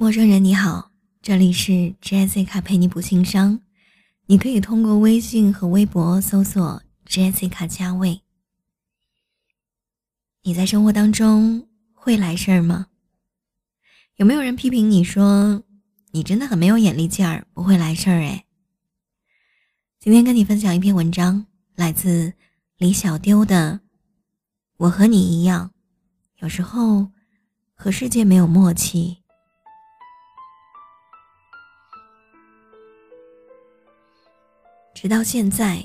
陌生人你好，这里是 Jessica 陪你补心伤。你可以通过微信和微博搜索 Jessica 加位。你在生活当中会来事儿吗？有没有人批评你说你真的很没有眼力劲儿，不会来事儿？哎，今天跟你分享一篇文章，来自李小丢的《我和你一样，有时候和世界没有默契》。直到现在，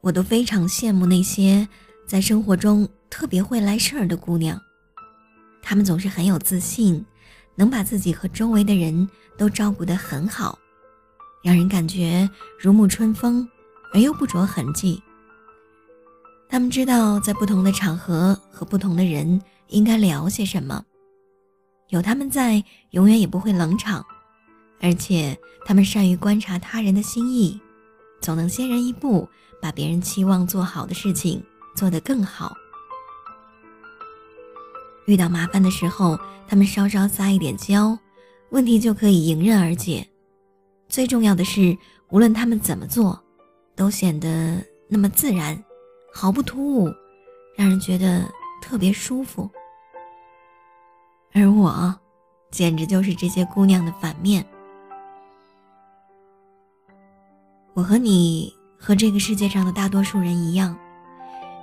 我都非常羡慕那些在生活中特别会来事儿的姑娘。她们总是很有自信，能把自己和周围的人都照顾得很好，让人感觉如沐春风，而又不着痕迹。她们知道在不同的场合和不同的人应该聊些什么，有他们在，永远也不会冷场，而且她们善于观察他人的心意。总能先人一步，把别人期望做好的事情做得更好。遇到麻烦的时候，他们稍稍撒一点娇，问题就可以迎刃而解。最重要的是，无论他们怎么做，都显得那么自然，毫不突兀，让人觉得特别舒服。而我，简直就是这些姑娘的反面。我和你和这个世界上的大多数人一样，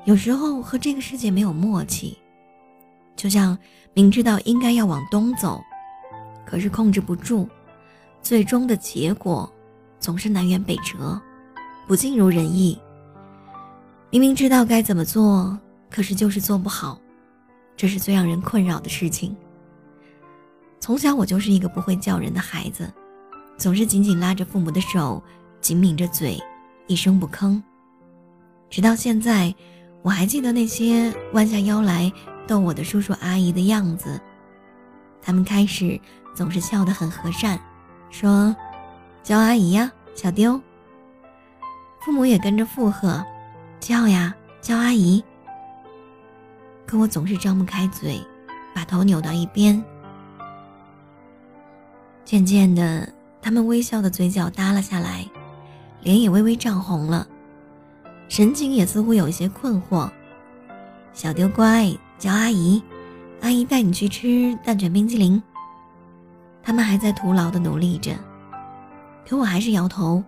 有时候和这个世界没有默契，就像明知道应该要往东走，可是控制不住，最终的结果总是南辕北辙，不尽如人意。明明知道该怎么做，可是就是做不好，这是最让人困扰的事情。从小我就是一个不会叫人的孩子，总是紧紧拉着父母的手。紧抿着嘴，一声不吭。直到现在，我还记得那些弯下腰来逗我的叔叔阿姨的样子。他们开始总是笑得很和善，说：“叫阿姨呀，小丢。”父母也跟着附和：“叫呀，叫阿姨。”可我总是张不开嘴，把头扭到一边。渐渐的，他们微笑的嘴角耷拉下来。脸也微微涨红了，神情也似乎有一些困惑。小丢乖，叫阿姨，阿姨带你去吃蛋卷冰激凌。他们还在徒劳的努力着，可我还是摇头，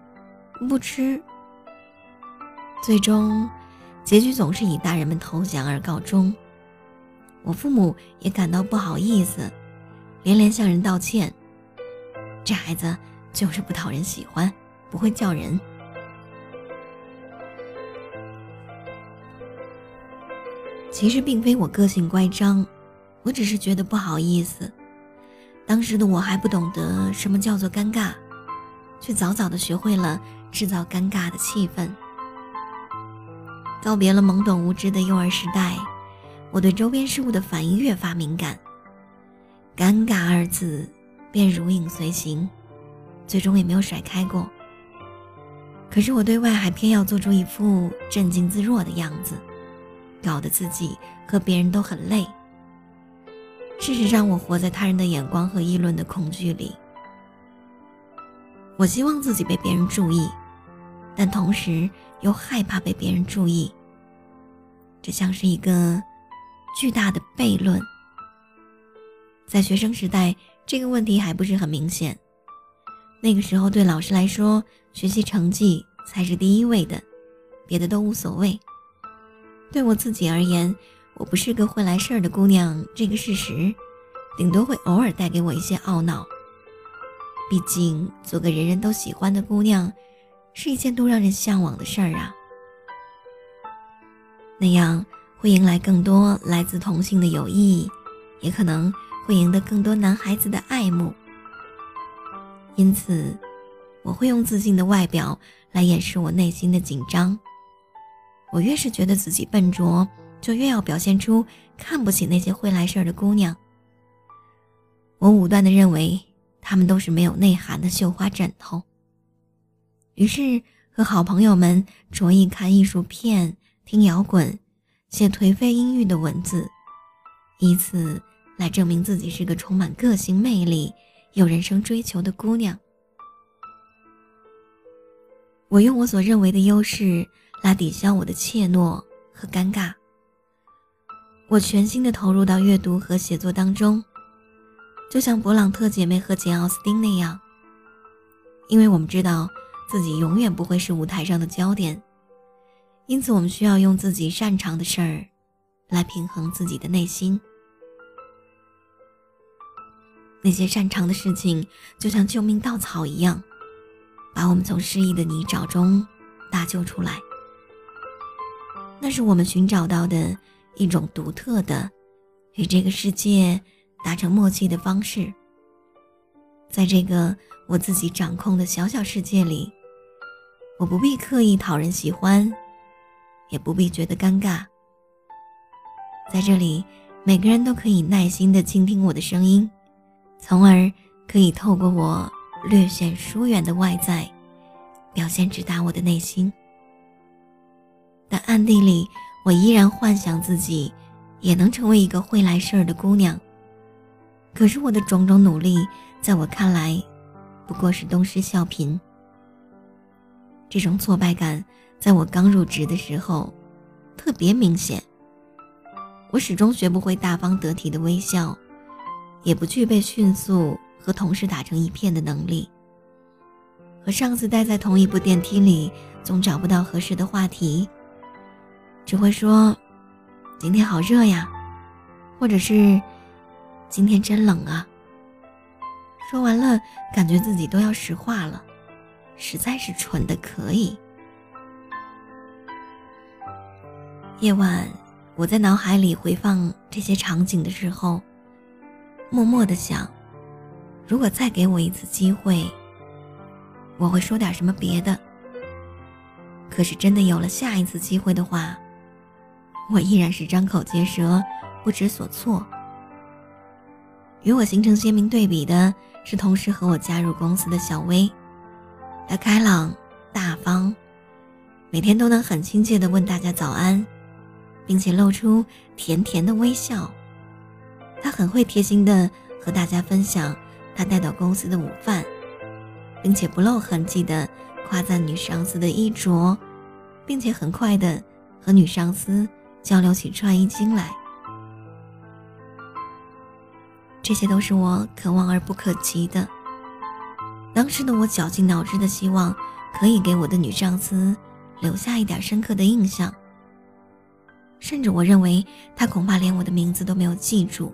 不吃。最终，结局总是以大人们投降而告终。我父母也感到不好意思，连连向人道歉。这孩子就是不讨人喜欢。不会叫人。其实并非我个性乖张，我只是觉得不好意思。当时的我还不懂得什么叫做尴尬，却早早的学会了制造尴尬的气氛。告别了懵懂无知的幼儿时代，我对周边事物的反应越发敏感。尴尬二字便如影随形，最终也没有甩开过。可是我对外还偏要做出一副镇静自若的样子，搞得自己和别人都很累。事实上，我活在他人的眼光和议论的恐惧里。我希望自己被别人注意，但同时又害怕被别人注意。这像是一个巨大的悖论。在学生时代，这个问题还不是很明显。那个时候，对老师来说，学习成绩才是第一位的，别的都无所谓。对我自己而言，我不是个会来事儿的姑娘，这个事实，顶多会偶尔带给我一些懊恼。毕竟，做个人人都喜欢的姑娘，是一件多让人向往的事儿啊。那样会迎来更多来自同性的友谊，也可能会赢得更多男孩子的爱慕。因此，我会用自信的外表来掩饰我内心的紧张。我越是觉得自己笨拙，就越要表现出看不起那些会来事儿的姑娘。我武断的认为，她们都是没有内涵的绣花枕头。于是，和好朋友们着意看艺术片、听摇滚、写颓废阴郁的文字，以此来证明自己是个充满个性魅力。有人生追求的姑娘。我用我所认为的优势来抵消我的怯懦和尴尬。我全心的投入到阅读和写作当中，就像勃朗特姐妹和简奥斯汀那样。因为我们知道自己永远不会是舞台上的焦点，因此我们需要用自己擅长的事儿，来平衡自己的内心。那些擅长的事情，就像救命稻草一样，把我们从失意的泥沼中搭救出来。那是我们寻找到的一种独特的，与这个世界达成默契的方式。在这个我自己掌控的小小世界里，我不必刻意讨人喜欢，也不必觉得尴尬。在这里，每个人都可以耐心地倾听我的声音，从而可以透过我略显疏远的外在，表现直达我的内心。但暗地里，我依然幻想自己也能成为一个会来事儿的姑娘。可是我的种种努力。在我看来，不过是东施效颦。这种挫败感，在我刚入职的时候，特别明显。我始终学不会大方得体的微笑，也不具备迅速和同事打成一片的能力。和上司待在同一部电梯里，总找不到合适的话题，只会说：“今天好热呀”，或者是“今天真冷啊”。说完了，感觉自己都要石化了，实在是蠢的可以。夜晚，我在脑海里回放这些场景的时候，默默的想：如果再给我一次机会，我会说点什么别的。可是真的有了下一次机会的话，我依然是张口结舌，不知所措。与我形成鲜明对比的。是同时和我加入公司的小薇，她开朗大方，每天都能很亲切地问大家早安，并且露出甜甜的微笑。他很会贴心的和大家分享他带到公司的午饭，并且不露痕迹的夸赞女上司的衣着，并且很快的和女上司交流起穿衣经来。这些都是我可望而不可及的。当时的我绞尽脑汁的希望，可以给我的女上司留下一点深刻的印象。甚至我认为她恐怕连我的名字都没有记住。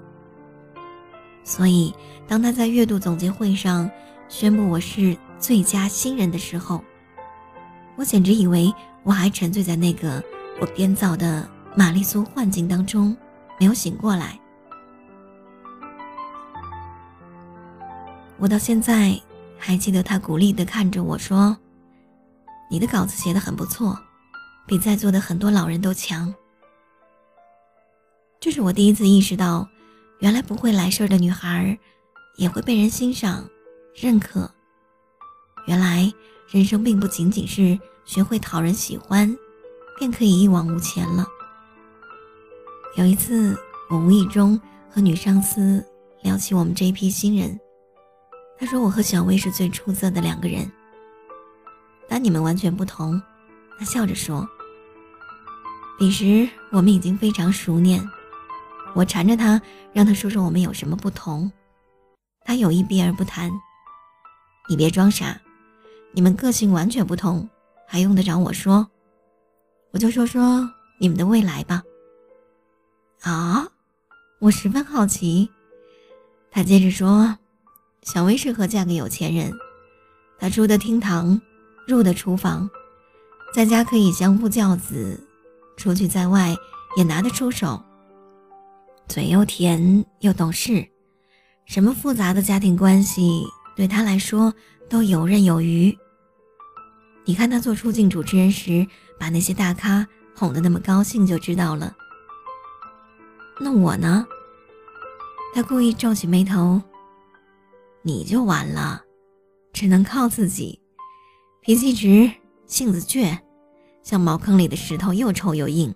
所以，当他在月度总结会上宣布我是最佳新人的时候，我简直以为我还沉醉在那个我编造的玛丽苏幻境当中，没有醒过来。我到现在还记得他鼓励地看着我说：“你的稿子写得很不错，比在座的很多老人都强。”这是我第一次意识到，原来不会来事儿的女孩也会被人欣赏、认可。原来人生并不仅仅是学会讨人喜欢，便可以一往无前了。有一次，我无意中和女上司聊起我们这一批新人。他说：“我和小薇是最出色的两个人，但你们完全不同。”他笑着说：“彼时我们已经非常熟稔。”我缠着他，让他说说我们有什么不同。他有意避而不谈。你别装傻，你们个性完全不同，还用得着我说？我就说说你们的未来吧。啊，我十分好奇。他接着说。小薇适合嫁给有钱人，她出得厅堂，入得厨房，在家可以相夫教子，出去在外也拿得出手。嘴又甜又懂事，什么复杂的家庭关系对他来说都游刃有余。你看他做出镜主持人时，把那些大咖哄得那么高兴，就知道了。那我呢？他故意皱起眉头。你就完了，只能靠自己。脾气直，性子倔，像茅坑里的石头，又臭又硬，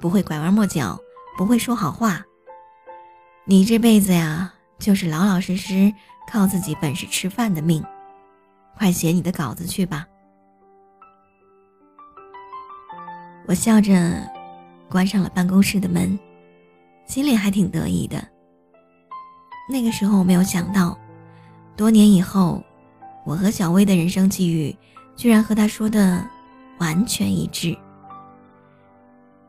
不会拐弯抹角，不会说好话。你这辈子呀，就是老老实实靠自己本事吃饭的命。快写你的稿子去吧。我笑着关上了办公室的门，心里还挺得意的。那个时候我没有想到，多年以后，我和小薇的人生际遇居然和他说的完全一致。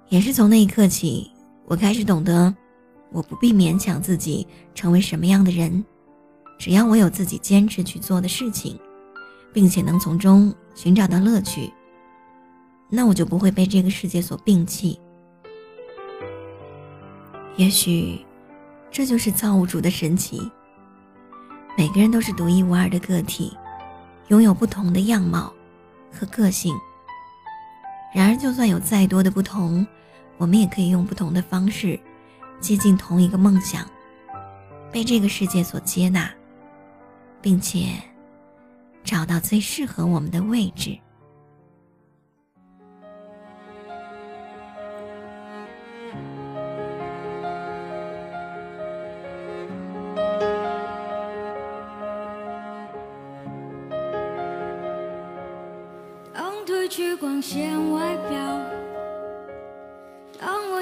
也是从那一刻起，我开始懂得，我不必勉强自己成为什么样的人，只要我有自己坚持去做的事情，并且能从中寻找到乐趣，那我就不会被这个世界所摒弃。也许，这就是造物主的神奇。每个人都是独一无二的个体，拥有不同的样貌和个性。然而，就算有再多的不同，我们也可以用不同的方式，接近同一个梦想，被这个世界所接纳，并且找到最适合我们的位置。当褪去光鲜外表。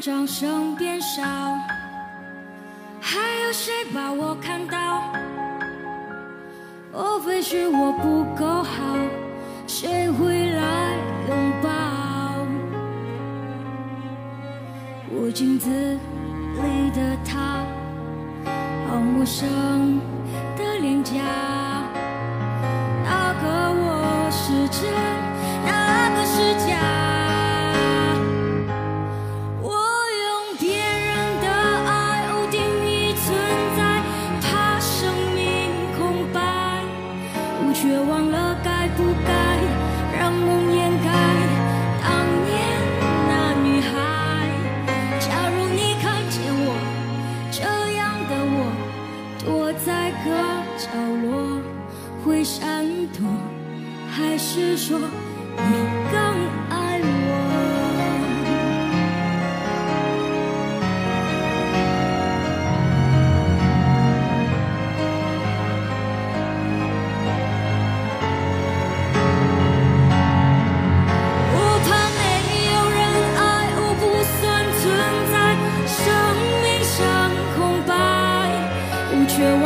掌声变少，还有谁把我看到？莫非是我不够好？谁会来拥抱？我镜子里的他，好陌生的脸颊。闪躲，还是说你更爱我？我怕没有人爱，我不算存在，生命像空白，我却忘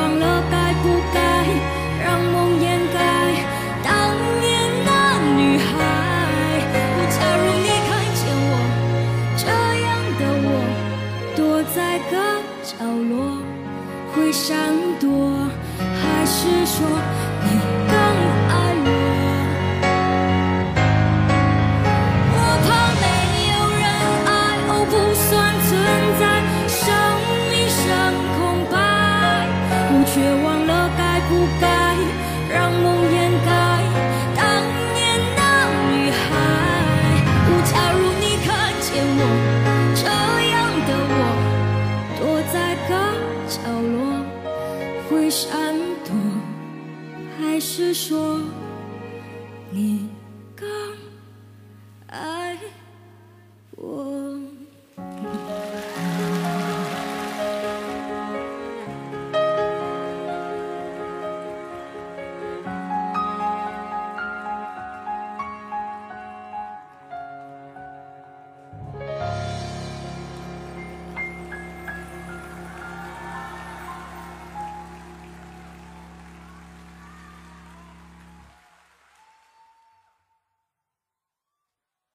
闪躲，还是说说